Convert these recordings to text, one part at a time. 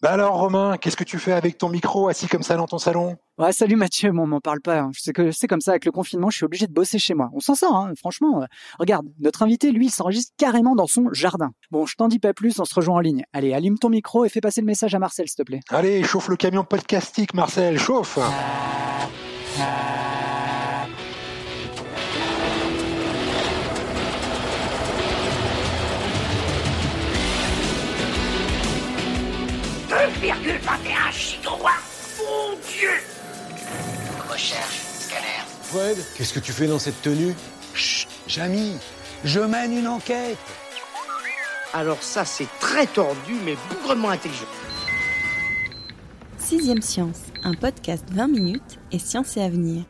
Bah alors Romain, qu'est-ce que tu fais avec ton micro assis comme ça dans ton salon? Ouais, salut Mathieu, bon, on m'en parle pas. Hein. Je sais que c'est comme ça avec le confinement, je suis obligé de bosser chez moi. On s'en sort, hein, franchement. Euh, regarde, notre invité, lui, il s'enregistre carrément dans son jardin. Bon, je t'en dis pas plus, on se rejoint en ligne. Allez, allume ton micro et fais passer le message à Marcel, s'il te plaît. Allez, chauffe le camion podcastique, Marcel, chauffe Mon Dieu Recherche, scanner. Fred, qu'est-ce que tu fais dans cette tenue? Chut, Jamy, je mène une enquête. Alors ça, c'est très tordu, mais bougrement intelligent. Sixième Science, un podcast 20 minutes et science et avenir.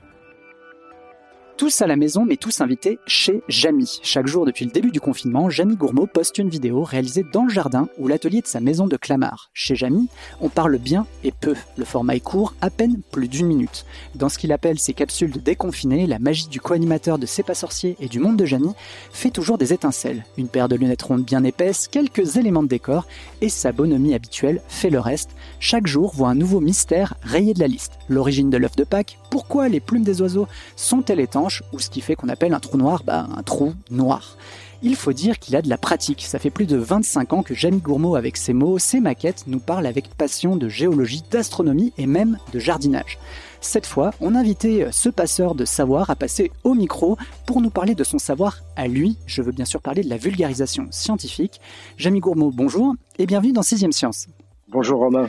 Tous à la maison, mais tous invités chez Jamy. Chaque jour depuis le début du confinement, Jamy Gourmaud poste une vidéo réalisée dans le jardin ou l'atelier de sa maison de Clamart. Chez Jamy, on parle bien et peu. Le format est court, à peine plus d'une minute. Dans ce qu'il appelle ses capsules de déconfiné, la magie du co-animateur de C'est pas sorcier et du monde de Jamy fait toujours des étincelles. Une paire de lunettes rondes bien épaisses, quelques éléments de décor et sa bonhomie habituelle fait le reste. Chaque jour voit un nouveau mystère rayé de la liste. L'origine de l'œuf de Pâques, pourquoi les plumes des oiseaux sont-elles étanches ou ce qui fait qu'on appelle un trou noir bah, un trou noir. Il faut dire qu'il a de la pratique. Ça fait plus de 25 ans que Jamie Gourmaud, avec ses mots, ses maquettes, nous parle avec passion de géologie, d'astronomie et même de jardinage. Cette fois, on a invité ce passeur de savoir à passer au micro pour nous parler de son savoir à lui. Je veux bien sûr parler de la vulgarisation scientifique. Jamie Gourmaud, bonjour et bienvenue dans Sixième Science. Bonjour Romain.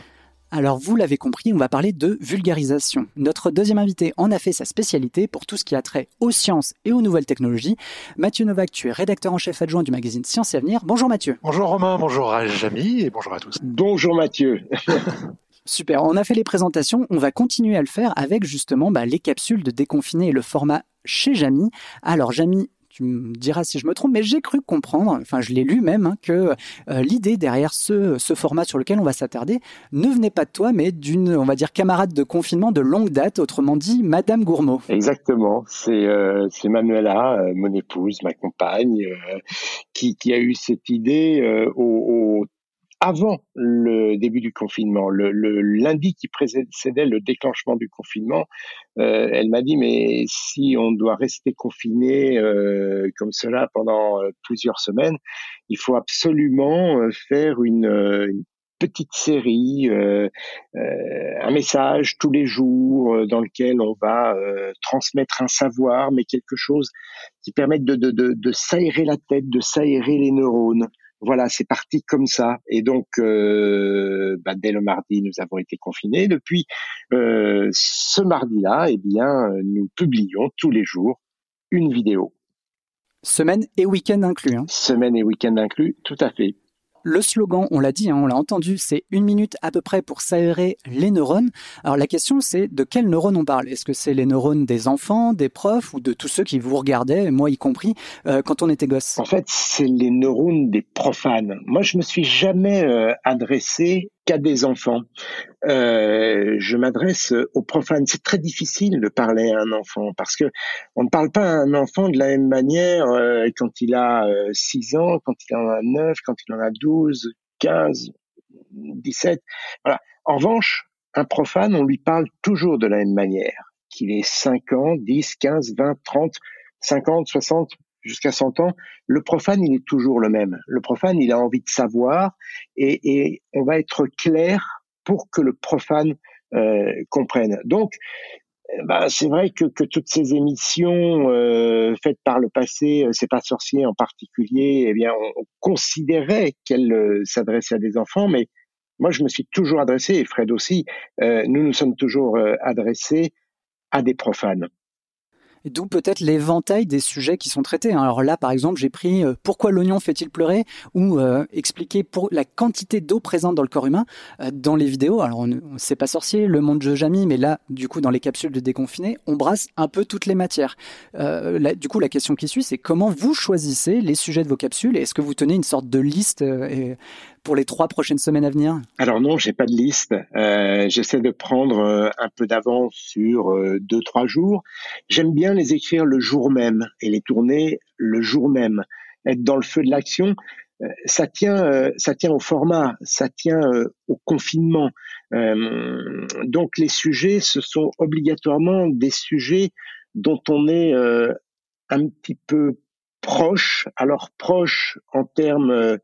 Alors vous l'avez compris, on va parler de vulgarisation. Notre deuxième invité en a fait sa spécialité pour tout ce qui a trait aux sciences et aux nouvelles technologies. Mathieu Novak, tu es rédacteur en chef adjoint du magazine Science et Avenir. Bonjour Mathieu. Bonjour Romain, bonjour à Jamy et bonjour à tous. Bonjour Mathieu. Super, on a fait les présentations, on va continuer à le faire avec justement bah, les capsules de déconfiné et le format chez Jamy. Alors Jamy, tu me diras si je me trompe, mais j'ai cru comprendre, enfin je l'ai lu même, hein, que euh, l'idée derrière ce, format sur lequel on va s'attarder ne venait pas de toi, mais d'une, on va dire, camarade de confinement de longue date, autrement dit, Madame Gourmaud. Exactement, c'est euh, Manuela, euh, mon épouse, ma compagne, euh, qui, qui, a eu cette idée au avant le début du confinement, le, le lundi qui précédait le déclenchement du confinement, euh, elle m'a dit mais si on doit rester confiné euh, comme cela pendant euh, plusieurs semaines, il faut absolument euh, faire une, euh, une petite série, euh, un message tous les jours dans lequel on va transmettre un savoir, mais quelque chose qui permette de, de, de, de s'aérer la tête, de s'aérer les neurones voilà, c'est parti comme ça. Et donc, euh, bah, dès le mardi, nous avons été confinés. Depuis euh, ce mardi-là, eh bien, nous publions tous les jours une vidéo. Semaine et week-end inclus. Hein. Semaine et week-end inclus, tout à fait. Le slogan, on l'a dit, hein, on l'a entendu, c'est une minute à peu près pour s'aérer les neurones. Alors la question, c'est de quels neurones on parle? Est-ce que c'est les neurones des enfants, des profs ou de tous ceux qui vous regardaient, moi y compris, euh, quand on était gosse? En fait, c'est les neurones des profanes. Moi, je me suis jamais euh, adressé des enfants. Euh, je m'adresse aux profanes. C'est très difficile de parler à un enfant parce que on ne parle pas à un enfant de la même manière euh, quand il a 6 ans, quand il en a 9, quand il en a 12, 15, 17. Voilà. En revanche, un profane, on lui parle toujours de la même manière. Qu'il ait 5 ans, 10, 15, 20, 30, 50, 60, jusqu'à 100 ans, le profane, il est toujours le même. Le profane, il a envie de savoir et, et on va être clair pour que le profane euh, comprenne. Donc, bah, c'est vrai que, que, toutes ces émissions euh, faites par le passé, euh, c'est pas sorcier en particulier, eh bien, on, on considérait qu'elles euh, s'adressaient à des enfants, mais moi, je me suis toujours adressé, et Fred aussi, euh, nous nous sommes toujours adressés à des profanes. D'où peut-être l'éventail des sujets qui sont traités. Hein. Alors là, par exemple, j'ai pris euh, pourquoi l'oignon fait-il pleurer ou euh, expliquer la quantité d'eau présente dans le corps humain euh, dans les vidéos. Alors on, c'est pas sorcier, le monde de Jamie, mais là, du coup, dans les capsules de déconfiné, on brasse un peu toutes les matières. du coup, la question qui suit, c'est comment vous choisissez les sujets de vos capsules et est-ce que vous tenez une sorte de liste pour les trois prochaines semaines à venir? Alors non, j'ai pas de liste. Euh, j'essaie de prendre euh, un peu d'avance sur euh, deux trois jours. J'aime bien les écrire le jour même et les tourner le jour même. Être dans le feu de l'action, ça tient, ça tient au format, ça tient au confinement. donc les sujets, ce sont obligatoirement des sujets dont on est un petit peu proche. Alors proche en termes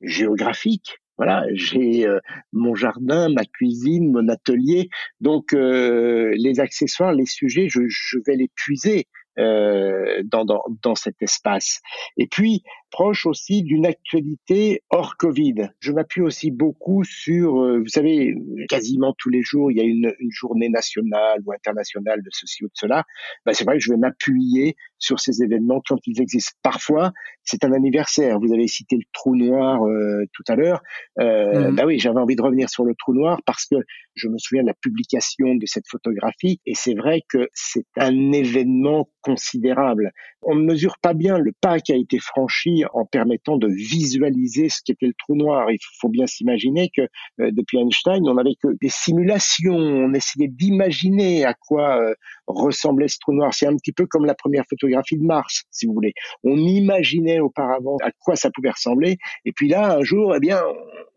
géographique. Voilà, j'ai euh, mon jardin, ma cuisine, mon atelier. Donc euh, les accessoires, les sujets, je, je vais les puiser euh, dans, dans, dans, cet espace. Et puis, proche aussi d'une actualité hors Covid. Je m'appuie aussi beaucoup sur, euh, vous savez, quasiment tous les jours, il y a une, une journée nationale ou internationale de ceci ou de cela. Ben, c'est vrai que je vais m'appuyer sur ces événements quand ils existent. Parfois, c'est un anniversaire. Vous avez cité le trou noir euh, tout à l'heure. Euh, mmh. Bah oui, j'avais envie de revenir sur le trou noir parce que je me souviens de la publication de cette photographie et c'est vrai que c'est un événement considérable. On ne mesure pas bien le pas qui a été franchi en permettant de visualiser ce qu'était le trou noir. Il faut bien s'imaginer que euh, depuis Einstein, on n'avait que des simulations, on essayait d'imaginer à quoi euh, ressemblait ce trou noir. C'est un petit peu comme la première photographie de Mars, si vous voulez. On imaginait auparavant à quoi ça pouvait ressembler, et puis là, un jour, eh bien,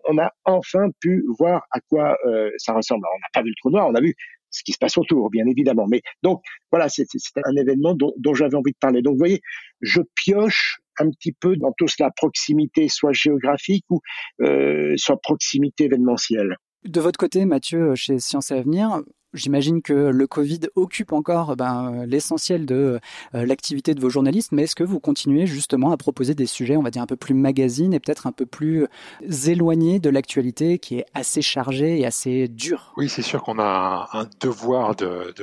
on a enfin pu voir à quoi euh, ça ressemble. on n'a pas vu le trou noir, on a vu ce qui se passe autour, bien évidemment. Mais donc, voilà, c'est un événement dont, dont j'avais envie de parler. Donc, vous voyez, je pioche un petit peu dans tout cela, proximité soit géographique ou euh, soit proximité événementielle. De votre côté, Mathieu, chez Sciences et Avenir, J'imagine que le Covid occupe encore ben, l'essentiel de euh, l'activité de vos journalistes, mais est-ce que vous continuez justement à proposer des sujets, on va dire, un peu plus magazine et peut-être un peu plus éloignés de l'actualité qui est assez chargée et assez dure? Oui, c'est sûr qu'on a un devoir de,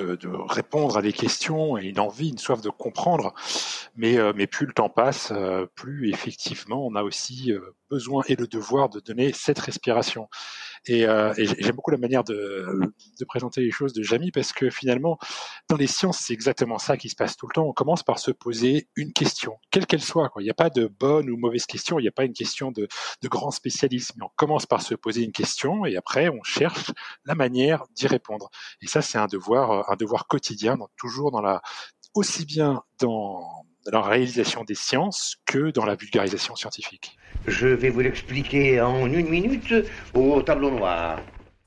répondre à des questions et une envie, une soif de comprendre, mais, euh, plus le temps passe, euh, plus effectivement on a aussi besoin et le devoir de donner cette respiration. Et, euh, j'aime beaucoup la manière de, présenter les choses de Jamie parce que finalement, dans les sciences, c'est exactement ça qui se passe tout le temps. On commence par se poser une question, quelle qu'elle soit. Quoi. Il n'y a pas de bonne ou mauvaise question, il n'y a pas une question de, de grand spécialisme. Mais on commence par se poser une question et après, on cherche la manière d'y répondre. Et ça, c'est un devoir, un devoir quotidien, donc toujours dans la, aussi bien dans la réalisation des sciences que dans la vulgarisation scientifique. Je vais vous l'expliquer en une minute au tableau noir.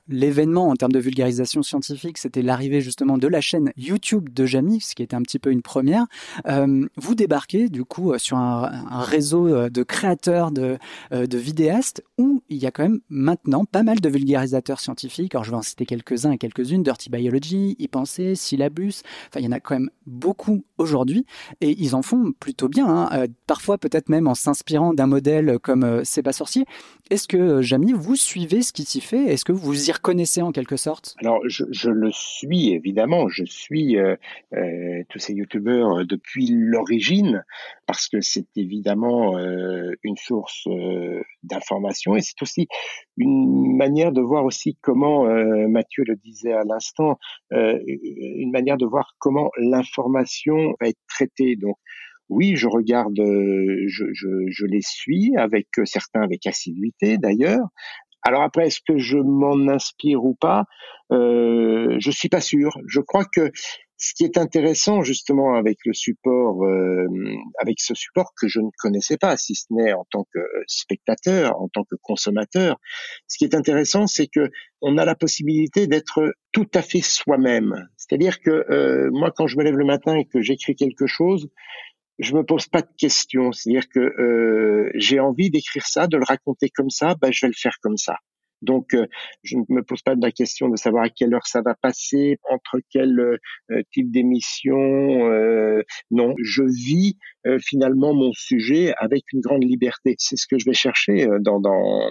L'événement en termes de vulgarisation scientifique, c'était l'arrivée justement de la chaîne YouTube de Jamie, ce qui était un petit peu une première. Euh, vous débarquez du coup sur un, réseau euh, de créateurs, de, euh, de, vidéastes, où il y a quand même maintenant pas mal de vulgarisateurs scientifiques. Alors je vais en citer quelques-uns et quelques-unes, Dirty Biology, y penser, Syllabus, enfin il y en a quand même beaucoup aujourd'hui, et ils en font plutôt bien, hein. parfois peut-être même en s'inspirant d'un modèle comme C'est pas sorcier. Est-ce que Jamie, vous suivez ce qui s'y fait? Est-ce que vous y reconnaissez en quelque sorte? Alors, je, le suis évidemment. Je suis euh, euh, tous ces youtubeurs euh, depuis l'origine parce que c'est évidemment une source d'information et c'est aussi une manière de voir aussi comment Mathieu le disait à l'instant, une manière de voir comment l'information va être traitée. Donc oui, je regarde, je, les suis avec certains avec assiduité d'ailleurs, alors après, est-ce que je m'en inspire ou pas? Euh, Je suis pas sûr. Je crois que ce qui est intéressant justement avec le support, euh, avec ce support que je ne connaissais pas, si ce n'est en tant que spectateur, en tant que consommateur, ce qui est intéressant, c'est que on a la possibilité d'être tout à fait soi-même. C'est-à-dire que euh, moi, quand je me lève le matin et que j'écris quelque chose, je me pose pas de questions. C'est-à-dire que euh, j'ai envie d'écrire ça, de le raconter comme ça, ben, je vais le faire comme ça. Donc, euh, je ne me pose pas de la question de savoir à quelle heure ça va passer, entre quel euh, type d'émission. non, je vis finalement mon sujet avec une grande liberté. C'est ce que je vais chercher dans, dans,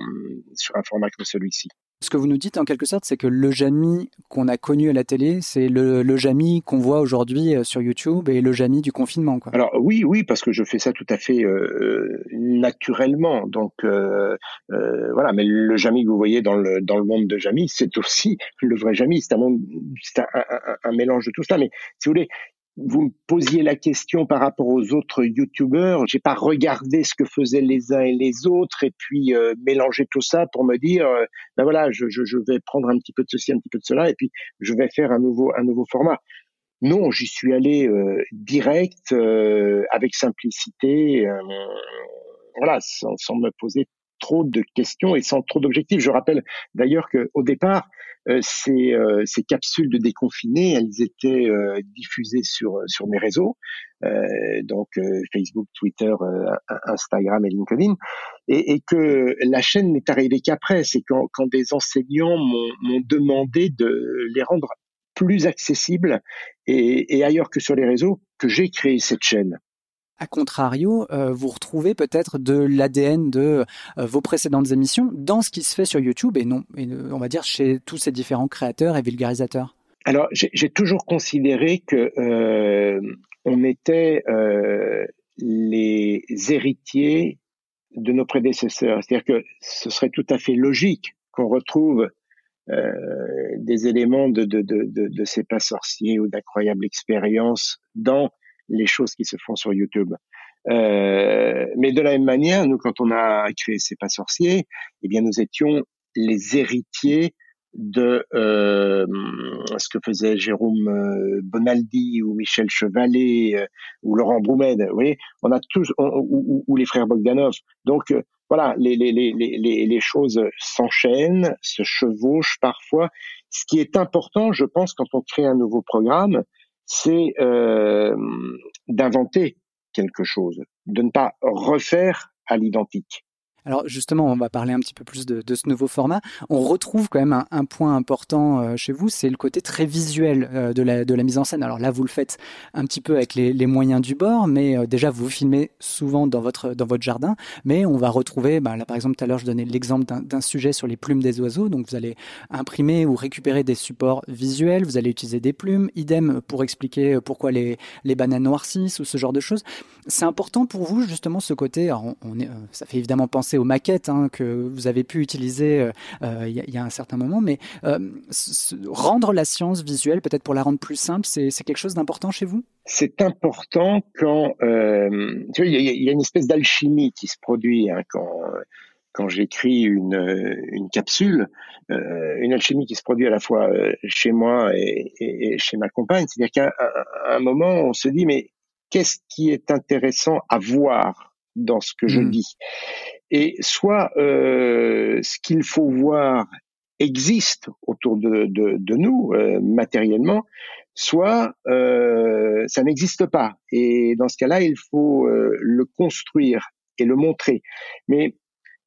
sur un format comme celui-ci. Ce que vous nous dites en quelque sorte, c'est que le Jamy qu'on a connu à la télé, c'est le, le Jamy qu'on voit aujourd'hui euh, sur YouTube et le Jamy du confinement. Alors oui, oui, parce que je fais ça tout à fait euh, naturellement. Donc euh, euh, voilà, mais le Jamy que vous voyez dans le dans le monde de Jamy, c'est aussi le vrai Jamy. C'est un, un, mélange de tout ça. Mais si vous voulez, vous me posiez la question par rapport aux autres youtubeurs. J'ai pas regardé ce que faisaient les uns et les autres et puis euh, mélanger tout ça pour me dire, euh, ben voilà, je, je, je, vais prendre un petit peu de ceci, un petit peu de cela et puis je vais faire un nouveau un nouveau format. Non, j'y suis allé euh, direct, euh, avec simplicité, euh, voilà, sans, sans me poser trop de questions et sans trop d'objectifs. Je rappelle d'ailleurs qu'au départ, euh, ces, euh, ces, capsules de déconfinés, elles étaient euh, diffusées sur, mes réseaux, donc Facebook, Twitter, Instagram et LinkedIn, et, que la chaîne n'est arrivée qu'après. C'est quand, des enseignants m'ont demandé de les rendre plus accessibles et ailleurs que sur les réseaux que j'ai créé cette chaîne. A contrario, euh, vous retrouvez peut-être de l'ADN de euh, vos précédentes émissions dans ce qui se fait sur YouTube et non, et, on va dire chez tous ces différents créateurs et vulgarisateurs. Alors, j'ai toujours considéré que euh, on était euh, les héritiers de nos prédécesseurs. C'est-à-dire que ce serait tout à fait logique qu'on retrouve euh, des éléments de ces pas sorciers ou d'incroyables expériences dans les choses qui se font sur YouTube. Euh, mais de la même manière, nous, quand on a créé C'est pas sorcier, eh bien, nous étions les héritiers de euh, ce que faisait Jérôme euh, Bonaldi ou Michel Chevalet euh, ou Laurent Broumed. Vous voyez, on a tous ou, ou, les frères Bogdanov. Donc euh, voilà, les, les, les, les, les choses s'enchaînent, se chevauchent parfois. Ce qui est important, je pense, quand on crée un nouveau programme, c'est euh, d'inventer quelque chose, de ne pas refaire à l'identique. Alors justement, on va parler un petit peu plus de, ce nouveau format. On retrouve quand même un, point important euh, chez vous, c'est le côté très visuel euh, de, la, mise en scène. Alors là, vous le faites un petit peu avec les, moyens du bord, mais euh, déjà vous filmez souvent dans votre dans votre jardin. Mais on va retrouver, bah, par exemple tout à l'heure, je donnais l'exemple d'un sujet sur les plumes des oiseaux. Donc vous allez imprimer ou récupérer des supports visuels. Vous allez utiliser des plumes. Idem pour expliquer pourquoi les les bananes noircissent ou ce genre de choses. C'est important pour vous justement ce côté. Ça fait évidemment penser aux maquettes hein, que vous avez pu utiliser euh, euh, il y, a un certain moment, mais euh, rendre la science visuelle, peut-être pour la rendre plus simple, c'est quelque chose d'important chez vous? C'est important quand il y, a une espèce d'alchimie qui se produit hein, quand quand j'écris une, une capsule, une alchimie qui se produit à la fois chez moi et, chez ma compagne. C'est-à-dire qu'à un, moment, on se dit, mais qu'est-ce qui est intéressant à voir? Dans ce que mmh. je dis et soit euh, ce qu'il faut voir existe autour de, de, de nous euh, matériellement, soit euh, ça n'existe pas. Et dans ce cas-là, il faut euh, le construire et le montrer. Mais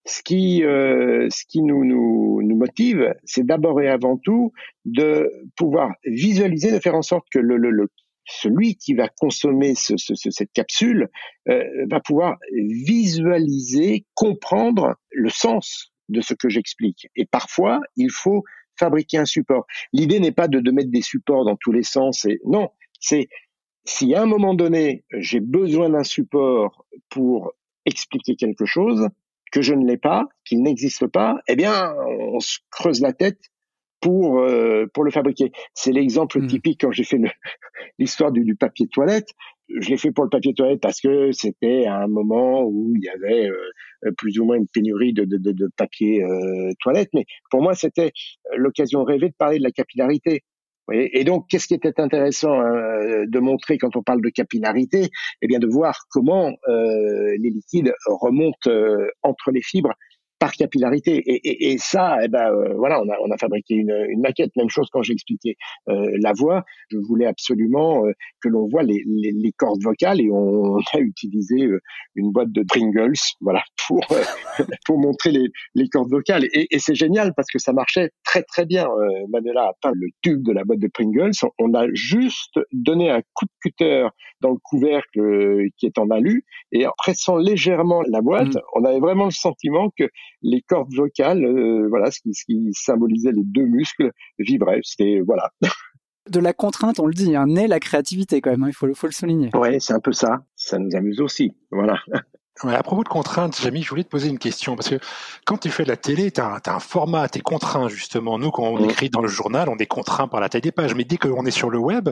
ce qui, euh, ce qui nous, nous, nous motive, c'est d'abord et avant tout de pouvoir visualiser, de faire en sorte que le, le, le celui qui va consommer ce, ce, cette capsule euh, va pouvoir visualiser, comprendre le sens de ce que j'explique. Et parfois, il faut fabriquer un support. L'idée n'est pas de, de, mettre des supports dans tous les sens. Et, non, c'est si à un moment donné, j'ai besoin d'un support pour expliquer quelque chose, que je ne l'ai pas, qu'il n'existe pas, eh bien, on se creuse la tête pour euh, pour le fabriquer. C'est l'exemple mmh. typique quand j'ai fait l'histoire du, du, papier toilette. Je l'ai fait pour le papier toilette parce que c'était à un moment où il y avait euh, plus ou moins une pénurie de, de, de, de papier euh, toilette. Mais pour moi, c'était l'occasion rêvée de parler de la capillarité. Et donc, qu'est-ce qui était intéressant hein, de montrer quand on parle de capillarité? Eh bien, de voir comment euh, les liquides remontent euh, entre les fibres par capillarité. Et, et, et ça, eh ben, euh, voilà, on a, on a fabriqué une, une maquette. Même chose quand j'ai expliqué euh, la voix. Je voulais absolument euh, que l'on voit les, les, les, cordes vocales et on, a utilisé euh, une boîte de Pringles, voilà, pour euh, pour montrer les, les cordes vocales. Et, et c'est génial parce que ça marchait très très bien. Manuela a peint le tube de la boîte de Pringles. On a juste donné un coup de cutter dans le couvercle qui est en alu et en pressant légèrement la boîte, mmh. on avait vraiment le sentiment que les cordes vocales, voilà, ce qui, ce qui symbolisait les deux muscles, vibraient. C'était voilà. de la contrainte, on le dit, hein, naît la créativité quand même, hein, il faut, faut le souligner. Ouais, c'est un peu ça. Ça nous amuse aussi. Voilà. à propos de contraintes, Jamie, je voulais te poser une question, parce que quand tu fais de la télé, tu as, un format, tu es contraint justement. Nous, quand on mmh. écrit dans le journal, on est contraint par la taille des pages, mais dès qu'on est sur le web,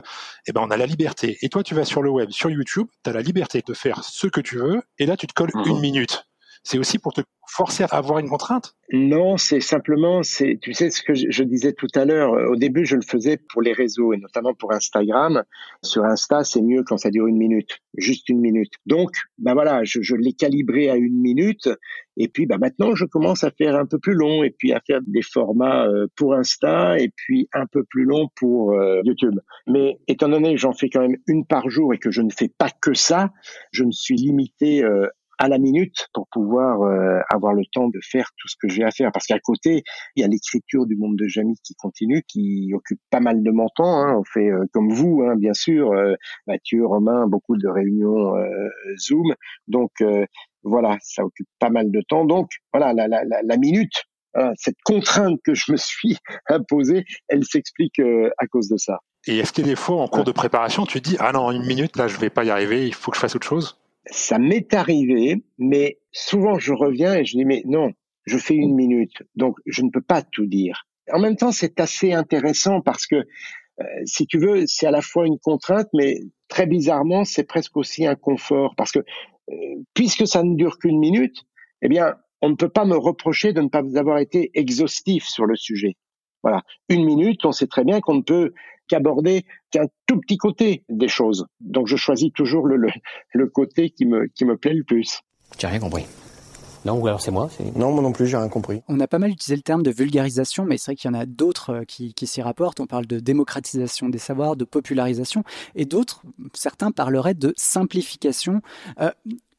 eh ben, on a la liberté. Et toi, tu vas sur le web, sur YouTube, tu as la liberté de faire ce que tu veux, et là, tu te colles mmh. une minute. C'est aussi pour te forcer à avoir une contrainte? Non, c'est simplement, c'est, tu sais ce que je, disais tout à l'heure. Au début, je le faisais pour les réseaux et notamment pour Instagram. Sur Insta, c'est mieux quand ça dure une minute, juste une minute. Donc, ben voilà, je, je l'ai calibré à une minute. Et puis, ben maintenant, je commence à faire un peu plus long et puis à faire des formats euh, pour Insta et puis un peu plus long pour euh, YouTube. Mais étant donné que j'en fais quand même une par jour et que je ne fais pas que ça, je me suis limité euh, à la minute pour pouvoir euh, avoir le temps de faire tout ce que j'ai à faire. Parce qu'à côté, il y a l'écriture du monde de Jamie qui continue, qui occupe pas mal de mon temps. Hein. On fait euh, comme vous, hein, bien sûr, euh, Mathieu, Romain, beaucoup de réunions Zoom. Donc voilà, ça occupe pas mal de temps. Donc voilà, la, la, la, minute, hein, cette contrainte que je me suis imposée, elle s'explique à cause de ça. Et est-ce que des fois, en cours de préparation, tu dis ah non, une minute là, je vais pas y arriver, il faut que je fasse autre chose ça m'est arrivé, mais souvent je reviens et je dis mais non, je fais une minute, donc je ne peux pas tout dire. En même temps, c'est assez intéressant parce que euh, si tu veux, c'est à la fois une contrainte, mais très bizarrement, c'est presque aussi un confort parce que euh, puisque ça ne dure qu'une minute, eh bien, on ne peut pas me reprocher de ne pas avoir été exhaustif sur le sujet. Voilà, une minute, on sait très bien qu'on ne peut qu'aborder qu'un tout petit côté des choses. Donc je choisis toujours le, le, côté qui me, qui me plaît le plus. J'ai rien compris. Non, ou alors c'est moi Non, moi non plus, j'ai rien compris. On a pas mal utilisé le terme de vulgarisation, mais c'est vrai qu'il y en a d'autres euh, qui, qui s'y rapportent. On parle de démocratisation des savoirs, de popularisation, et d'autres, certains parleraient de simplification. Euh,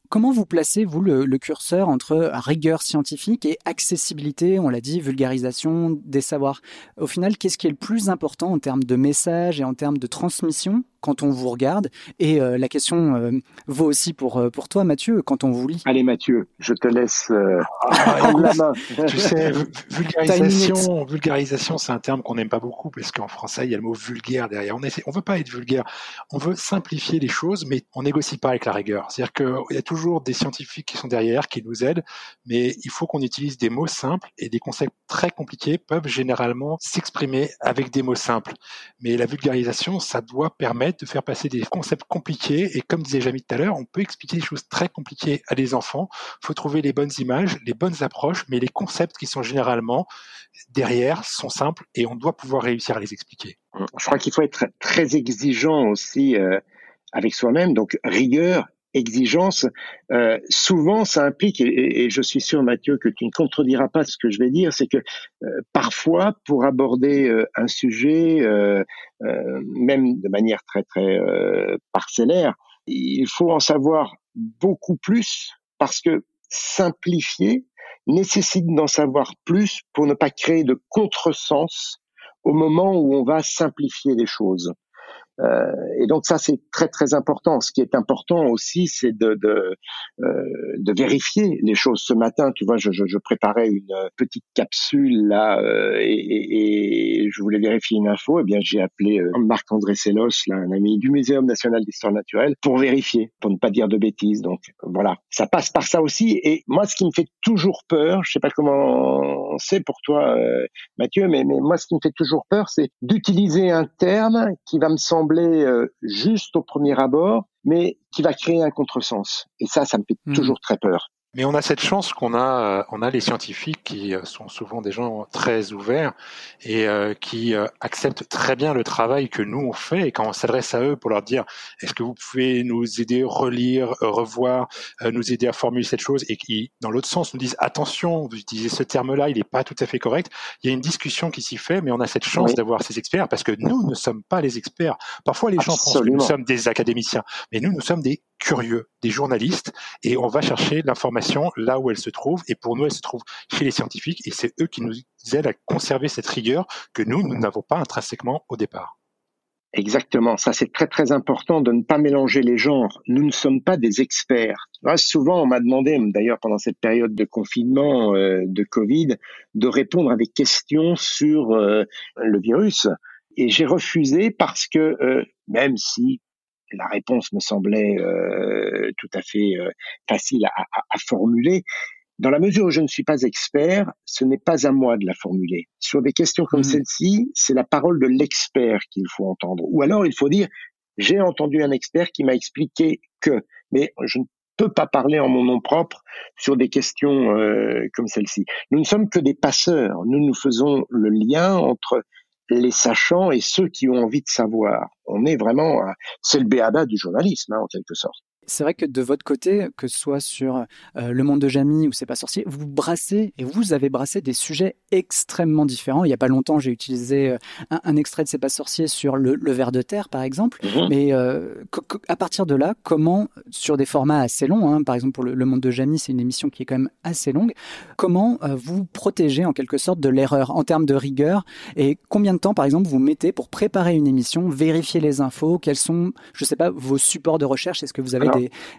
Comment vous placez, vous, le, curseur entre rigueur scientifique et accessibilité, on l'a dit, vulgarisation des savoirs? Au final, qu'est-ce qui est le plus important en termes de message et en termes de transmission? Quand on vous regarde Et euh, la question euh, vaut aussi pour, euh, pour toi, Mathieu, quand on vous lit. Allez, Mathieu, je te laisse ah, la main. Tu sais, vulgarisation, vulgarisation c'est un terme qu'on n'aime pas beaucoup parce qu'en français, il y a le mot vulgaire derrière. On ne on veut pas être vulgaire. On veut simplifier les choses, mais on négocie pas avec la rigueur. C'est-à-dire qu'il y a toujours des scientifiques qui sont derrière, qui nous aident, mais il faut qu'on utilise des mots simples et des concepts très compliqués peuvent généralement s'exprimer avec des mots simples. Mais la vulgarisation, ça doit permettre de faire passer des concepts compliqués. Et comme disait Jamie tout à l'heure, on peut expliquer des choses très compliquées à des enfants. Il faut trouver les bonnes images, les bonnes approches, mais les concepts qui sont généralement derrière sont simples et on doit pouvoir réussir à les expliquer. Je crois qu'il faut être très exigeant aussi euh, avec soi-même. Donc rigueur exigence, euh, souvent ça implique, et, je suis sûr Mathieu que tu ne contrediras pas ce que je vais dire, c'est que euh, parfois pour aborder euh, un sujet, même de manière très très parcellaire, il faut en savoir beaucoup plus parce que simplifier nécessite d'en savoir plus pour ne pas créer de contresens au moment où on va simplifier les choses. Euh, et donc ça c'est très très important. Ce qui est important aussi, c'est de de, euh, de vérifier les choses. Ce matin, tu vois, je, je, je préparais une petite capsule là euh, et, et, et, je voulais vérifier une info. Eh bien j'ai appelé euh, Marc-André Sellos, là, un ami du Muséum national d'histoire naturelle, pour vérifier, pour ne pas dire de bêtises. Donc voilà, ça passe par ça aussi. Et moi, ce qui me fait toujours peur, je sais pas comment c'est pour toi, euh, Mathieu, mais, mais moi, ce qui me fait toujours peur, c'est d'utiliser un terme qui va me sembler euh, juste au premier abord, mais qui va créer un contresens. Et ça, ça me fait hmm. toujours très peur. Mais on a cette chance qu'on a, euh, on a les scientifiques qui euh, sont souvent des gens très ouverts et euh, qui acceptent très bien le travail que nous on fait. Et quand on s'adresse à eux pour leur dire, est-ce que vous pouvez nous aider, relire, revoir, nous aider à formuler cette chose, et qui, dans l'autre sens, nous disent, attention, vous utilisez ce terme-là, il n'est pas tout à fait correct. Il y a une discussion qui s'y fait, mais on a cette chance d'avoir ces experts parce que nous ne sommes pas les experts. Parfois, les gens pensent que nous sommes des académiciens, mais nous, nous sommes des curieux, des journalistes, et on va chercher l'information là où elle se trouve. Et pour nous, elle se trouve chez les scientifiques, et c'est eux qui nous aident à conserver cette rigueur que nous, nous n'avons pas intrinsèquement au départ. Exactement, ça c'est très très important de ne pas mélanger les genres. Nous ne sommes pas des experts. souvent on m'a demandé, d'ailleurs pendant cette période de confinement, euh, de Covid, de répondre à des questions sur euh, le virus. Et j'ai refusé parce que euh, même si la réponse me semblait tout à fait facile à, à formuler, dans la mesure où je ne suis pas expert, ce n'est pas à moi de la formuler. Sur des questions comme mmh. celle-ci, c'est la parole de l'expert qu'il faut entendre. Ou alors il faut dire, j'ai entendu un expert qui m'a expliqué que, mais je ne peux pas parler en mon nom propre sur des questions euh, comme celle-ci. Nous ne sommes que des passeurs. Nous nous faisons le lien entre les sachants et ceux qui ont envie de savoir. On est vraiment, c'est le béaba du journalisme, hein, en quelque sorte c'est vrai que de votre côté, que ce soit sur euh, Le Monde de Jamie ou C'est pas sorcier, vous brassez et vous avez brassé des sujets extrêmement différents. Il y a pas longtemps, j'ai utilisé euh, un, extrait de C'est pas sorcier sur le, le ver de terre, par exemple. Mhm. Mais euh, à partir de là, comment, sur des formats assez longs, hein, par exemple pour le, Monde de Jamie, c'est une émission qui est quand même assez longue, comment vous protégez en quelque sorte de l'erreur en termes de rigueur et combien de temps, par exemple, vous mettez pour préparer une émission, vérifier les infos, quels sont, je sais pas, vos supports de recherche, est-ce que vous avez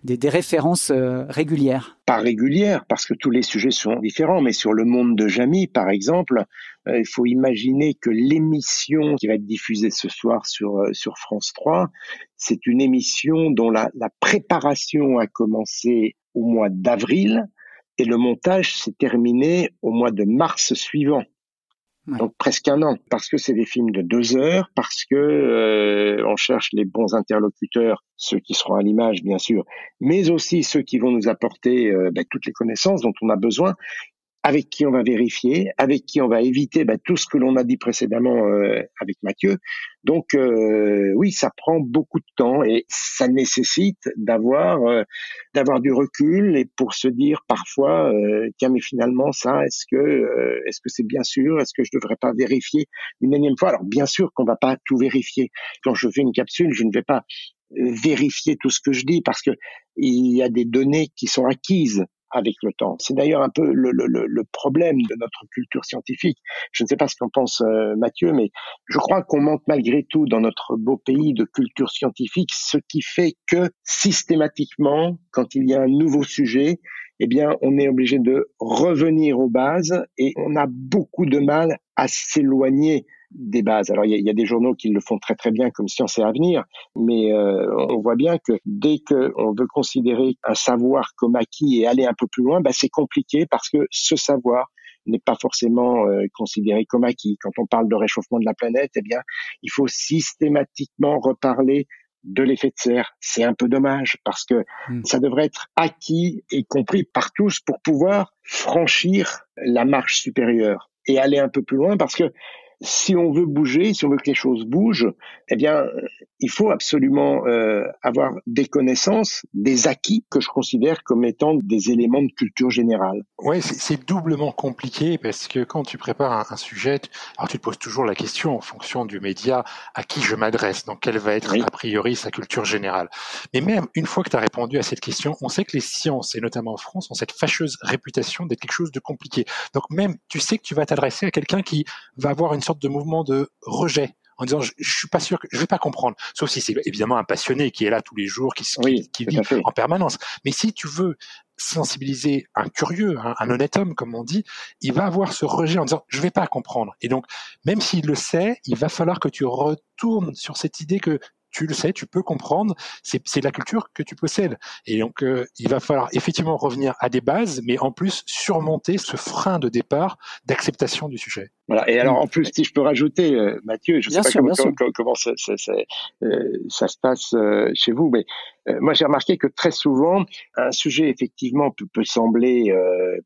des, références euh, régulières Pas régulières, parce que tous les sujets sont différents, mais sur le monde de Jamie, par exemple, euh, il faut imaginer que l'émission qui va être diffusée ce soir sur, euh, sur France 3, c'est une émission dont la, la préparation a commencé au mois d'avril et le montage s'est terminé au mois de mars suivant. Donc presque un an, parce que c'est des films de deux heures, parce que euh, on cherche les bons interlocuteurs, ceux qui seront à l'image bien sûr, mais aussi ceux qui vont nous apporter euh, ben, toutes les connaissances dont on a besoin avec qui on va vérifier, avec qui on va éviter bah, tout ce que l'on a dit précédemment euh, avec Mathieu. Donc euh, oui, ça prend beaucoup de temps et ça nécessite d'avoir euh, d'avoir du recul et pour se dire parfois tiens mais finalement ça est-ce que est-ce que c'est bien sûr? Est-ce que je devrais pas vérifier une énième fois? Alors bien sûr qu'on va pas tout vérifier. Quand je fais une capsule je ne vais pas vérifier tout ce que je dis parce que il y a des données qui sont acquises avec le temps. C'est d'ailleurs un peu le, le, le, problème de notre culture scientifique. Je ne sais pas ce qu'en pense euh, Mathieu, mais je crois qu'on manque malgré tout dans notre beau pays de culture scientifique, ce qui fait que systématiquement, quand il y a un nouveau sujet, eh bien, on est obligé de revenir aux bases et on a beaucoup de mal à s'éloigner des bases. Alors il y, a des journaux qui le font très très bien comme Science et Avenir, mais euh, on voit bien que dès qu'on veut considérer un savoir comme acquis et aller un peu plus loin, bah, c'est compliqué parce que ce savoir n'est pas forcément euh, considéré comme acquis. Quand on parle de réchauffement de la planète, eh bien, il faut systématiquement reparler de l'effet de serre. C'est un peu dommage parce que hmm. ça devrait être acquis et compris par tous pour pouvoir franchir la marche supérieure et aller un peu plus loin parce que si on veut bouger, si on veut que les choses bougent, eh bien, il faut absolument euh, avoir des connaissances, des acquis que je considère comme étant des éléments de culture générale. Oui, c'est doublement compliqué parce que quand tu prépares un, sujet, alors tu te poses toujours la question en fonction du média à qui je m'adresse, donc quelle va être a priori sa culture générale. Mais même une fois que tu as répondu à cette question, on sait que les sciences, et notamment en France, ont cette fâcheuse réputation d'être quelque chose de compliqué. Donc même, tu sais que tu vas t'adresser à quelqu'un qui va avoir une sorte de mouvement de rejet en disant je, je, suis pas sûr que je vais pas comprendre. Sauf si c'est évidemment un passionné qui est là tous les jours qui, qui, vit en permanence. Mais si tu veux sensibiliser un curieux un, honnête homme comme on dit il va avoir ce rejet en disant je vais pas comprendre. Et donc même s'il le sait il va falloir que tu retournes sur cette idée que tu le sais, tu peux comprendre, c'est la culture que tu possèdes. Et donc, euh, il va falloir effectivement revenir à des bases, mais en plus surmonter ce frein de départ d'acceptation du sujet. Voilà. Et alors, en plus, si je peux rajouter, euh, Mathieu, je ne sais pas comment, comment, ça, ça, ça, euh, ça, se passe chez vous, mais moi, j'ai remarqué que très souvent, un sujet effectivement peut, peut sembler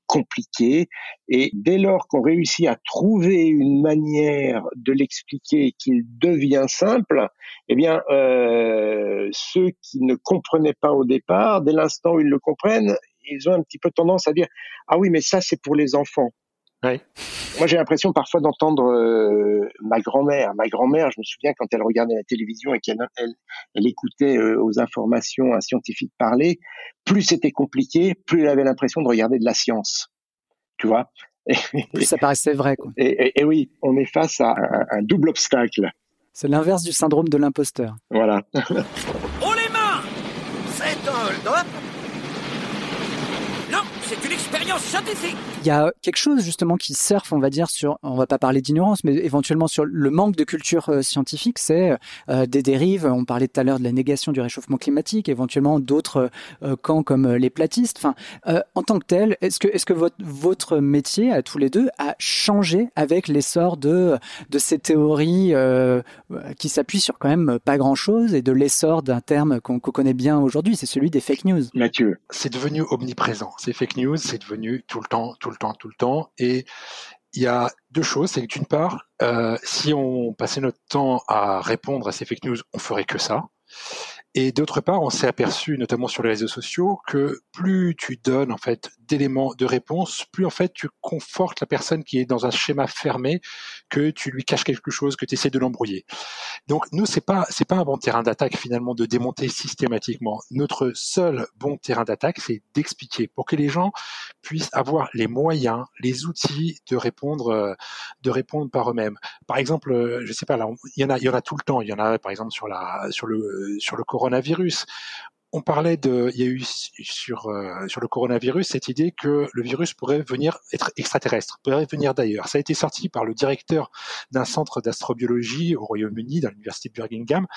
compliqué, et dès lors qu'on réussit à trouver une manière de l'expliquer qu'il devient simple, eh bien, euh, ceux qui ne comprenaient pas au départ, dès l'instant où ils le comprennent, ils ont un petit peu tendance à dire ah oui, mais ça c'est pour les enfants. Moi, j'ai l'impression parfois d'entendre euh, ma grand-mère. Ma grand-mère, je me souviens quand elle regardait la télévision et qu'elle elle, écoutait euh, aux informations un scientifique parler, plus c'était compliqué, plus elle avait l'impression de regarder de la science. Tu vois? Plus ça paraissait vrai. Quoi. Et, et, oui, on est face à un double obstacle. C'est l'inverse du syndrome de l'imposteur. Voilà. Oh les mains C'est un hold-up Non, c'est une expérience scientifique Il y a quelque chose justement qui surfe, on va dire, sur, on va pas parler d'ignorance, mais éventuellement sur le manque de culture euh, scientifique, c'est euh, des dérives. On parlait tout à l'heure de la négation du réchauffement climatique, éventuellement d'autres euh, camps comme euh, les platistes. Enfin, euh, en tant que tel, est-ce que, est-ce que votre, votre métier à tous les deux a changé avec l'essor de, de ces théories euh, qui s'appuient sur quand même pas grand-chose et de l'essor d'un terme qu'on qu'on connaît bien aujourd'hui, c'est celui des fake news? Mathieu. C'est devenu omniprésent. Ces fake news, c'est devenu tout le temps, tout le temps, tout le temps. Et il y a deux choses. C'est que d'une part, euh, si on passait notre temps à répondre à ces fake news, on ferait que ça. Et d'autre part, on s'est aperçu, notamment sur les réseaux sociaux, que plus tu donnes en fait d'éléments de réponse, plus en fait tu confortes la personne qui est dans un schéma fermé, que tu lui caches quelque chose, que tu essaies de l'embrouiller. Donc nous, c'est pas c'est pas un bon terrain d'attaque finalement de démonter systématiquement. Notre seul bon terrain d'attaque, c'est d'expliquer pour que les gens puissent avoir les moyens, les outils de répondre euh, de répondre par eux-mêmes. Par exemple, euh, je sais pas il y en a il y en a tout le temps. Il y en a par exemple sur la sur le sur le coronavirus. On parlait de, il y a eu sur euh, sur le coronavirus cette idée que le virus pourrait venir être extraterrestre, pourrait venir d'ailleurs. Ça a été sorti par le directeur d'un centre d'astrobiologie au Royaume-Uni, dans l'université de Birmingham.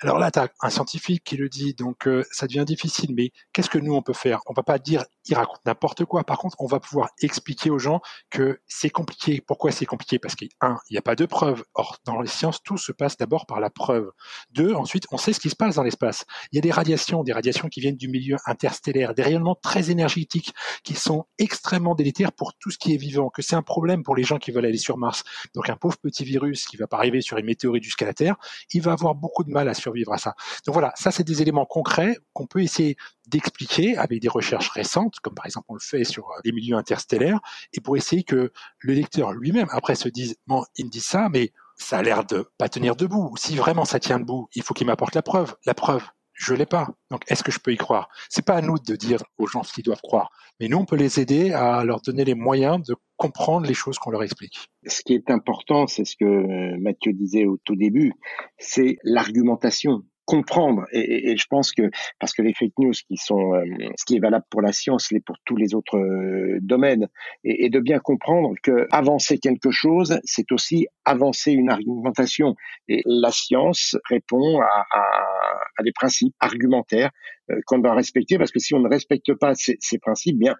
Alors là, tu as un scientifique qui le dit, donc euh, ça devient difficile. Mais qu'est-ce que nous on peut faire? On va pas dire il raconte n'importe quoi. Par contre, on va pouvoir expliquer aux gens que c'est compliqué. Pourquoi c'est compliqué? Parce qu'il un, il n'y a pas de preuve. Or, dans les sciences, tout se passe d'abord par la preuve. Deux, ensuite, on sait ce qui se passe dans l'espace. Il y a des radiations, des radiations qui viennent du milieu interstellaire, des rayonnements très énergétiques qui sont extrêmement délétères pour tout ce qui est vivant, que c'est un problème pour les gens qui veulent aller sur Mars. Donc un pauvre petit virus qui va pas arriver sur une météorite jusqu'à la Terre, il va avoir beaucoup de mal à survivre à ça. Donc voilà, ça c'est des éléments concrets qu'on peut essayer d'expliquer avec des recherches récentes, comme par exemple on le fait sur euh, les milieux interstellaires, et pour essayer que le lecteur lui-même après se dise, bon, il me dit ça, mais ça a l'air de pas tenir debout. Si vraiment ça tient debout, il faut qu'il m'apporte la preuve. La preuve, je l'ai pas. Donc, est-ce que je peux y croire? C'est pas à nous de dire aux gens ce qu'ils doivent croire, mais nous, on peut les aider à leur donner les moyens de comprendre les choses qu'on leur explique. Ce qui est important, c'est ce que Mathieu disait au tout début, c'est l'argumentation comprendre. Et, et, et, je pense que parce que les fake news qui sont euh, ce qui est valable pour la science l'est pour tous les autres euh, domaines. Et, et, de bien comprendre que avancer quelque chose c'est aussi avancer une argumentation. Et la science répond à, à, à des principes argumentaires euh, qu'on doit respecter parce que si on ne respecte pas ces, ces principes bien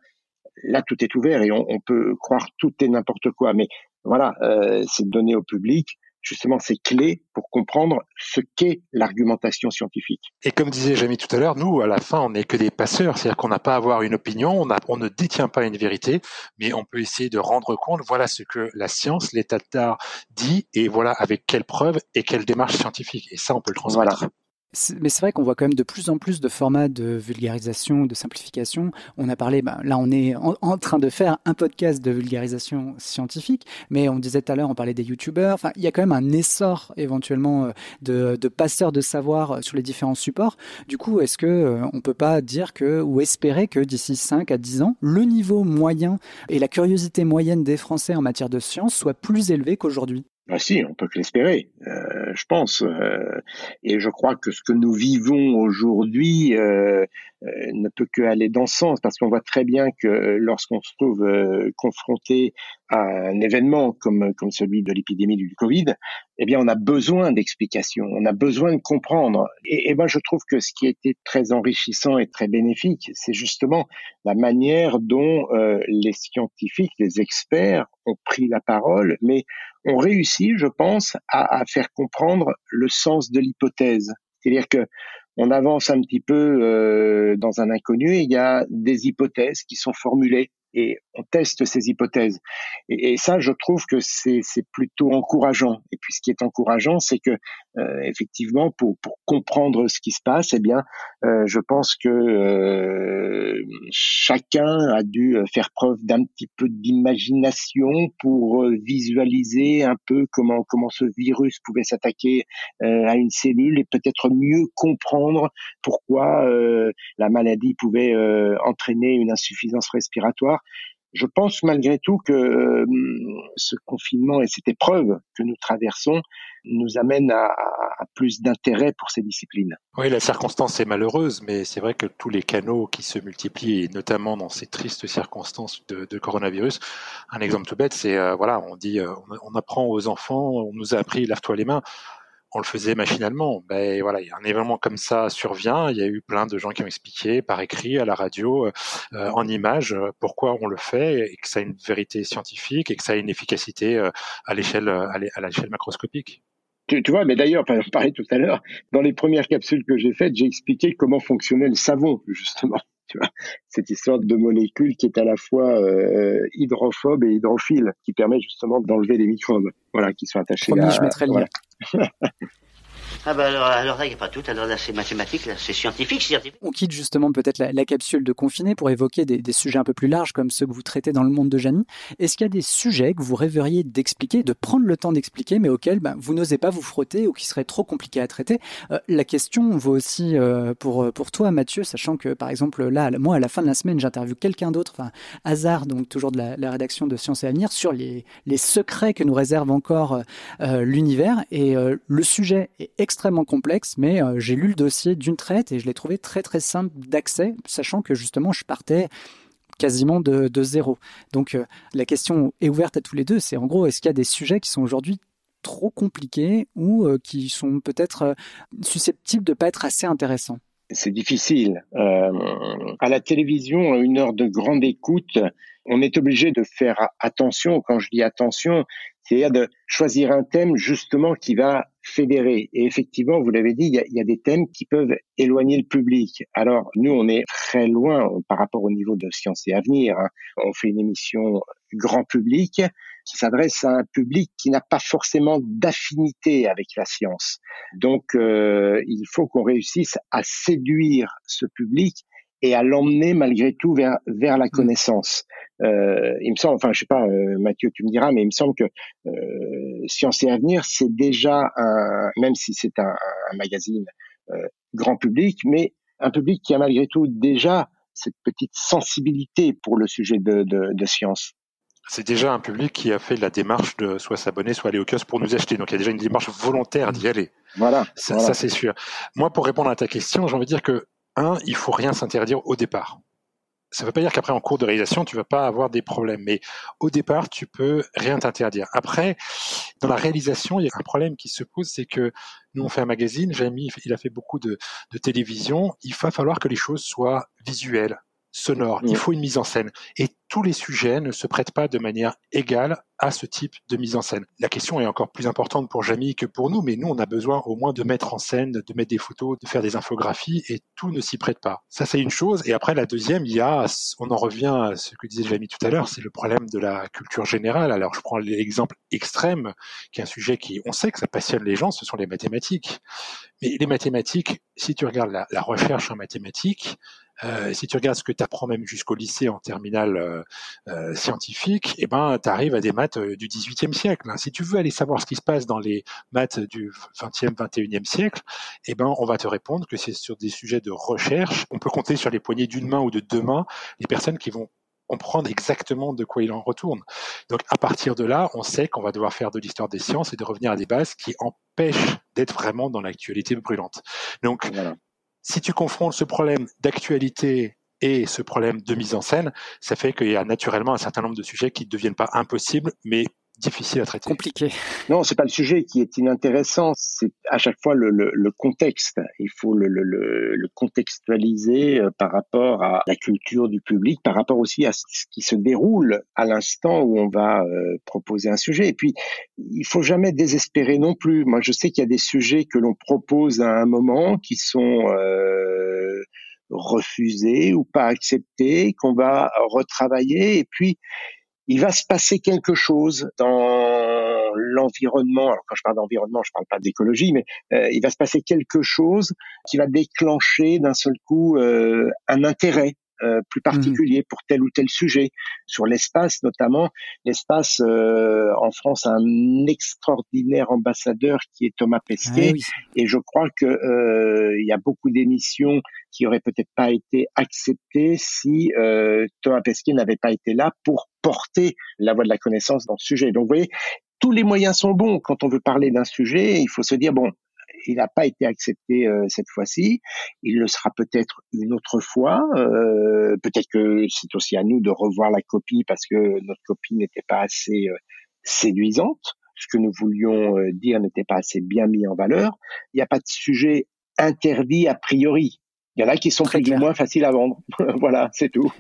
là tout est ouvert et on, on peut croire tout et n'importe quoi. Mais voilà euh, c'est donné au public justement ces clés pour comprendre ce qu'est l'argumentation scientifique. Et comme disait Jamie tout à l'heure, nous, à la fin, on n'est que des passeurs, c'est-à-dire qu'on n'a pas à avoir une opinion, on, a, on, ne détient pas une vérité, mais on peut essayer de rendre compte, voilà ce que la science, l'état d'art dit, et voilà avec quelle preuve et quelle démarche scientifique. Et ça, on peut le transmettre. Voilà mais c'est vrai qu'on voit quand même de plus en plus de formats de vulgarisation, de simplification. On a parlé, ben, là on est en, train de faire un podcast de vulgarisation scientifique, mais on disait tout à l'heure, on parlait des youtubeurs. Enfin, il y a quand même un essor éventuellement de, de passeurs de savoir sur les différents supports. Du coup, est-ce que on peut pas dire que ou espérer que d'ici 5 à 10 ans, le niveau moyen et la curiosité moyenne des Français en matière de science soit plus élevé qu'aujourd'hui? Ah si, on peut que l'espérer, euh, je pense. Euh, et je crois que ce que nous vivons aujourd'hui euh, ne peut que aller dans ce sens, parce qu'on voit très bien que lorsqu'on se trouve confronté à un événement comme, comme celui de l'épidémie du Covid, eh bien, on a besoin d'explications, on a besoin de comprendre. Et, et moi, je trouve que ce qui a été très enrichissant et très bénéfique, c'est justement la manière dont les scientifiques, les experts ont pris la parole, mais on réussit, je pense, à, à, faire comprendre le sens de l'hypothèse. C'est-à-dire que on avance un petit peu euh, dans un inconnu et il y a des hypothèses qui sont formulées et on teste ces hypothèses. Et, ça, je trouve que c'est plutôt encourageant. Et puis, ce qui est encourageant, c'est que euh, effectivement, pour, pour comprendre ce qui se passe, eh bien, euh, je pense que euh, chacun a dû faire preuve d'un petit peu d'imagination pour visualiser un peu comment comment ce virus pouvait s'attaquer à une cellule et peut-être mieux comprendre pourquoi la maladie pouvait entraîner une insuffisance respiratoire. Je pense malgré tout que euh, ce confinement et cette épreuve que nous traversons nous amène à, plus d'intérêt pour ces disciplines. Oui, la circonstance est malheureuse, mais c'est vrai que tous les canaux qui se multiplient, et notamment dans ces tristes circonstances de, coronavirus, un exemple tout bête, c'est euh, voilà, on dit, euh, on, apprend aux enfants, on nous a appris lave-toi les mains on le faisait machinalement. Ben voilà, un événement comme ça survient. Il y a eu plein de gens qui ont expliqué par écrit, à la radio, euh, en images, euh, pourquoi on le fait et que ça a une vérité scientifique et que ça a une efficacité euh, à l'échelle à l'échelle macroscopique. Tu, vois, mais d'ailleurs, on parlait tout à l'heure, dans les premières capsules que j'ai faites, j'ai expliqué comment fonctionnait le savon, justement. Tu vois, cette histoire de molécule qui est à la fois hydrophobe et hydrophile, qui permet justement d'enlever les microbes, voilà, qui sont attachés à. Je mettrai le lien. Ah bah alors, alors là, il n'y a pas tout. Alors là, c'est mathématique, là, c'est scientifique. On quitte justement peut-être la, capsule de confiné pour évoquer des, sujets un peu plus larges comme ceux que vous traitez dans le monde de Jamy. Est-ce qu'il y a des sujets que vous rêveriez d'expliquer, de prendre le temps d'expliquer, mais auxquels ben, vous n'osez pas vous frotter ou qui seraient trop compliqués à traiter? Euh, La question vaut aussi euh, pour, pour toi, Mathieu, sachant que par exemple, là, moi, à la fin de la semaine, j'interviewe quelqu'un d'autre, enfin, hasard, donc toujours de la, rédaction de Sciences et Avenir, sur les, les secrets que nous réserve encore euh, l'univers. Et le sujet est extrêmement extrêmement complexe, mais euh, j'ai lu le dossier d'une traite et je l'ai trouvé très très simple d'accès, sachant que justement je partais quasiment de, zéro. Donc euh, la question est ouverte à tous les deux, c'est en gros, est-ce qu'il y a des sujets qui sont aujourd'hui trop compliqués ou euh, qui sont peut-être susceptibles de ne pas être assez intéressants? C'est difficile. à la télévision, une heure de grande écoute, on est obligé de faire attention. Quand je dis attention, c'est-à-dire de choisir un thème justement qui va fédérer. Et effectivement, vous l'avez dit, il y, a, des thèmes qui peuvent éloigner le public. Alors, nous, on est très loin par rapport au niveau de Science et Avenir. Hein. On fait une émission grand public qui s'adresse à un public qui n'a pas forcément d'affinité avec la science. Donc, euh, il faut qu'on réussisse à séduire ce public et à l'emmener malgré tout vers vers la mmh. connaissance. Euh, il me semble, enfin je sais pas, euh, Mathieu, tu me diras, mais il me semble que euh, Science et Avenir, c'est déjà un, même si c'est un, un, magazine euh, grand public, mais un public qui a malgré tout déjà cette petite sensibilité pour le sujet de, de, de science. C'est déjà un public qui a fait la démarche de soit s'abonner, soit aller au kiosque pour nous acheter. Donc il y a déjà une démarche volontaire d'y aller. Voilà. Ça, ça c'est sûr. Moi, pour répondre à ta question, j'ai envie de dire que un, il faut rien s'interdire au départ. Ça ne veut pas dire qu'après en cours de réalisation tu vas pas avoir des problèmes, mais au départ tu peux rien t'interdire. Après, dans la réalisation, il y a un problème qui se pose, c'est que nous on fait un magazine, Jamie il a fait beaucoup de, de télévision, il va falloir que les choses soient visuelles, sonores. Il faut une mise en scène. Et tous les sujets ne se prêtent pas de manière égale à ce type de mise en scène. La question est encore plus importante pour Jamie que pour nous, mais nous, on a besoin au moins de mettre en scène, de mettre des photos, de faire des infographies, et tout ne s'y prête pas. Ça, c'est une chose. Et après, la deuxième, il y a, on en revient à ce que disait Jamie tout à l'heure, c'est le problème de la culture générale. Alors, je prends l'exemple extrême, qui est un sujet qui, on sait que ça passionne les gens, ce sont les mathématiques. Mais les mathématiques, si tu regardes la, la recherche en mathématiques, euh, si tu regardes ce que tu apprends même jusqu'au lycée en terminale euh, euh scientifique, eh ben, tu arrives à des maths euh, du 18e siècle. Hein. Si tu veux aller savoir ce qui se passe dans les maths du 20e, 21e siècle, eh ben, on va te répondre que c'est sur des sujets de recherche. On peut compter sur les poignées d'une main ou de deux mains les personnes qui vont comprendre exactement de quoi il en retourne. Donc à partir de là, on sait qu'on va devoir faire de l'histoire des sciences et de revenir à des bases qui empêchent d'être vraiment dans l'actualité brûlante. Donc si tu confrontes ce problème d'actualité et ce problème de mise en scène, ça fait qu'il y a naturellement un certain nombre de sujets qui ne deviennent pas impossibles, mais difficiles à traiter. Compliqué. Non, c'est pas le sujet qui est inintéressant, c'est à chaque fois le, le, le contexte. Il faut le, le, contextualiser euh, par rapport à la culture du public, par rapport aussi à ce qui se déroule à l'instant où on va euh, proposer un sujet. Et puis, il faut jamais désespérer non plus. Moi, je sais qu'il y a des sujets que l'on propose à un moment qui sont euh, refusés ou pas acceptés, qu'on va retravailler. Et puis, il va se passer quelque chose dans l'environnement. Alors quand je parle d'environnement, je parle pas d'écologie, mais euh, il va se passer quelque chose qui va déclencher d'un seul coup euh, un intérêt euh, plus mmh. particulier pour tel ou tel sujet. Sur l'espace notamment, l'espace en France a un extraordinaire ambassadeur qui est Thomas Pesquet, ah et je crois que il y a beaucoup d'émissions qui aurait peut-être pas été accepté si euh, Thomas Pesquet n'avait pas été là pour porter la voix de la connaissance dans ce sujet. Donc, vous voyez, tous les moyens sont bons quand on veut parler d'un sujet. Il faut se dire bon, il n'a pas été accepté euh, cette fois-ci. Il le sera peut-être une autre fois. Euh, peut-être que c'est aussi à nous de revoir la copie parce que notre copie n'était pas assez euh, séduisante. Ce que nous voulions dire n'était pas assez bien mis en valeur. Il n'y a pas de sujet interdit a priori. Il y en a qui sont plus ou moins faciles à vendre. voilà, c'est tout.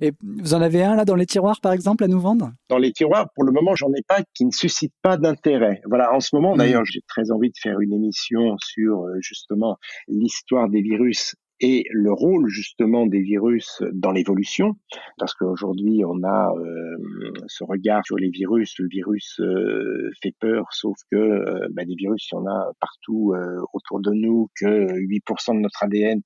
Et vous en avez un là dans les tiroirs, par exemple, à nous vendre? Dans les tiroirs, pour le moment, j'en ai pas qui ne suscitent pas d'intérêt. Voilà, en ce moment, hmm. d'ailleurs, j'ai très envie de faire une émission sur euh, justement l'histoire des virus et le rôle justement des virus dans l'évolution, parce qu'aujourd'hui on a euh, ce regard sur les virus, le virus euh, fait peur, sauf que euh, bah, des virus il y en a partout autour de nous, que 8% de notre ADN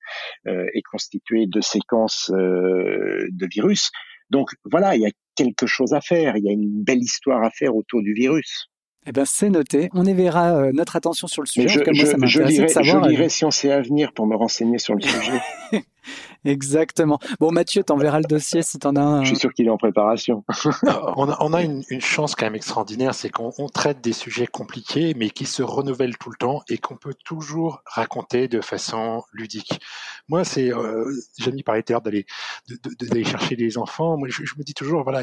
est constitué de séquences de virus. Donc voilà, il y a quelque chose à faire, il y a une belle histoire à faire autour du virus. Eh ben, c'est noté. On éverra euh, notre attention sur le sujet. Je, moi, ça je, lirai, de savoir, je lirai euh, Science et Avenir pour me renseigner sur le sujet. Exactement. Bon, Mathieu, t'enverras le dossier si t'en as un. Je suis sûr qu'il est en préparation. on a, on a une, une, chance quand même extraordinaire, c'est qu'on traite des sujets compliqués, mais qui se renouvellent tout le temps et qu'on peut toujours raconter de façon ludique. Moi, c'est, euh, Jamie parlait tout à l'heure d'aller, d'aller chercher les enfants. Moi, je, je me dis toujours, voilà,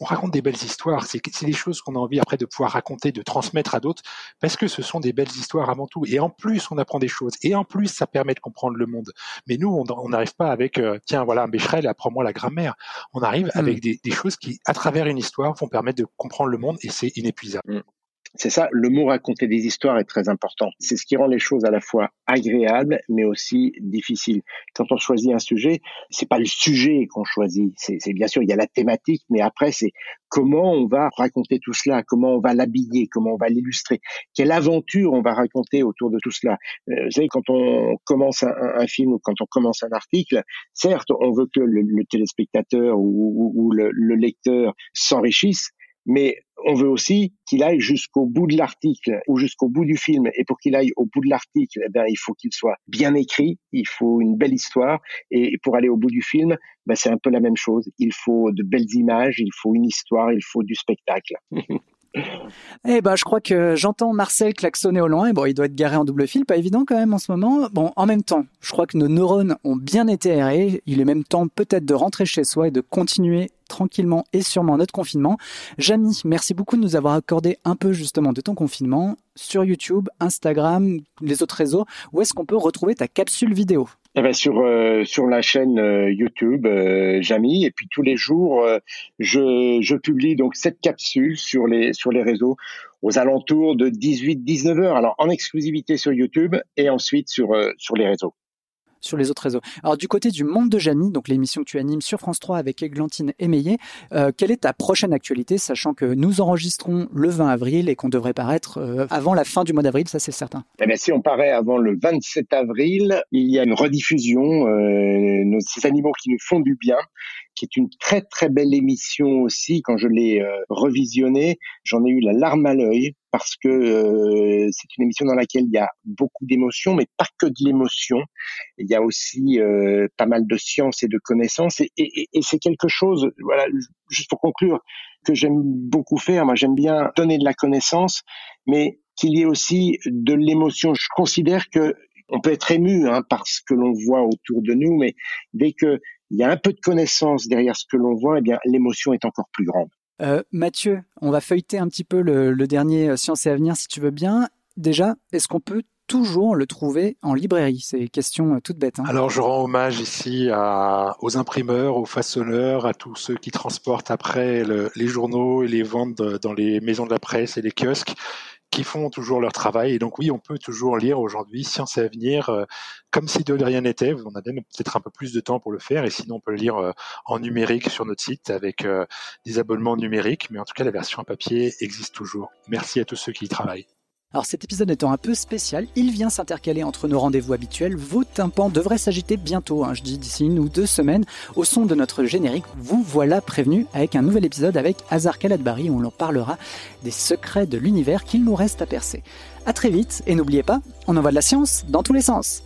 on raconte des belles histoires. C'est des choses qu'on a envie après de pouvoir raconter, de transmettre à d'autres, parce que ce sont des belles histoires avant tout. Et en plus, on apprend des choses. Et en plus, ça permet de comprendre le monde. Mais nous, on n'arrive pas avec, euh, tiens, voilà, Bécherel, apprends-moi la grammaire. On arrive hmm. avec des, choses qui, à travers une histoire, vont permettre de comprendre le monde, et c'est inépuisable. Hmm. C'est ça, le mot raconter des histoires est très important. C'est ce qui rend les choses à la fois agréables, mais aussi difficiles. Quand on choisit un sujet, c'est pas le sujet qu'on choisit. C'est bien sûr, il y a la thématique, mais après, c'est comment on va raconter tout cela, comment on va l'habiller, comment on va l'illustrer, quelle aventure on va raconter autour de tout cela. Euh, vous savez, quand on commence un, film ou quand on commence un article, certes, on veut que le, téléspectateur ou le lecteur s'enrichisse, mais on veut aussi qu'il aille jusqu'au bout de l'article ou jusqu'au bout du film. Et pour qu'il aille au bout de l'article, eh ben, il faut qu'il soit bien écrit, il faut une belle histoire. Et pour aller au bout du film, ben, c'est un peu la même chose. Il faut de belles images, il faut une histoire, il faut du spectacle. Eh ben, je crois que j'entends Marcel klaxonner au loin. Bon, il doit être garé en double fil, pas évident quand même en ce moment. Bon, en même temps, je crois que nos neurones ont bien été aérés. Il est même temps peut-être de rentrer chez soi et de continuer tranquillement et sûrement notre confinement. Jamy, merci beaucoup de nous avoir accordé un peu justement de ton confinement sur YouTube, Instagram, les autres réseaux. Où est-ce qu'on peut retrouver ta capsule vidéo? Eh ben sur euh, sur la chaîne euh, YouTube euh, Jamy. Et puis tous les jours euh, je, je publie donc cette capsule sur les sur les réseaux aux alentours de 18 19 heures. Alors en exclusivité sur YouTube et ensuite sur sur les réseaux sur les autres réseaux. Alors du côté du monde de Jamie, donc l'émission que tu animes sur France 3 avec Églantine Émeillé, euh, quelle est ta prochaine actualité, sachant que nous enregistrons le 20 avril et qu'on devrait paraître euh, avant la fin du mois d'avril, ça c'est certain. Eh bien, si on paraît avant le 27 avril, il y a une rediffusion, euh, nos animaux qui nous font du bien, qui est une très très belle émission aussi. Quand je l'ai euh, revisionnée, j'en ai eu la larme à l'œil parce que euh, c'est une émission dans laquelle il y a beaucoup d'émotions, mais pas que de l'émotion. Il y a aussi euh, pas mal de science et de connaissances, et, et, et c'est quelque chose. Voilà, juste pour conclure, que j'aime beaucoup faire. Moi, j'aime bien donner de la connaissance, mais qu'il y ait aussi de l'émotion. Je considère que on peut être ému hein, par ce que l'on voit autour de nous, mais dès que il y a un peu de connaissance derrière ce que l'on voit, eh bien l'émotion est encore plus grande. Euh, Mathieu, on va feuilleter un petit peu le, dernier euh, Science et Avenir si tu veux bien. Déjà, est-ce qu'on peut toujours le trouver en librairie? C'est une question euh, toute bête. Hein. Alors je rends hommage ici à, aux imprimeurs, aux façonneurs, à tous ceux qui transportent après les journaux et les vendent dans les maisons de la presse et les kiosques qui font toujours leur travail. Et donc oui, on peut toujours lire aujourd'hui Science et Avenir euh, comme si de rien n'était. On a même peut-être un peu plus de temps pour le faire. Et sinon, on peut le lire euh, en numérique sur notre site avec euh, des abonnements numériques. Mais en tout cas, la version à papier existe toujours. Merci à tous ceux qui y travaillent. Alors cet épisode étant un peu spécial, il vient s'intercaler entre nos rendez-vous habituels. Vos tympans devraient s'agiter bientôt, hein, je dis d'ici une ou deux semaines, au son de notre générique. Vous voilà prévenus avec un nouvel épisode avec Hazar Kaladbari où l'on parlera des secrets de l'univers qu'il nous reste à percer. A très vite et n'oubliez pas, on envoie de la science dans tous les sens.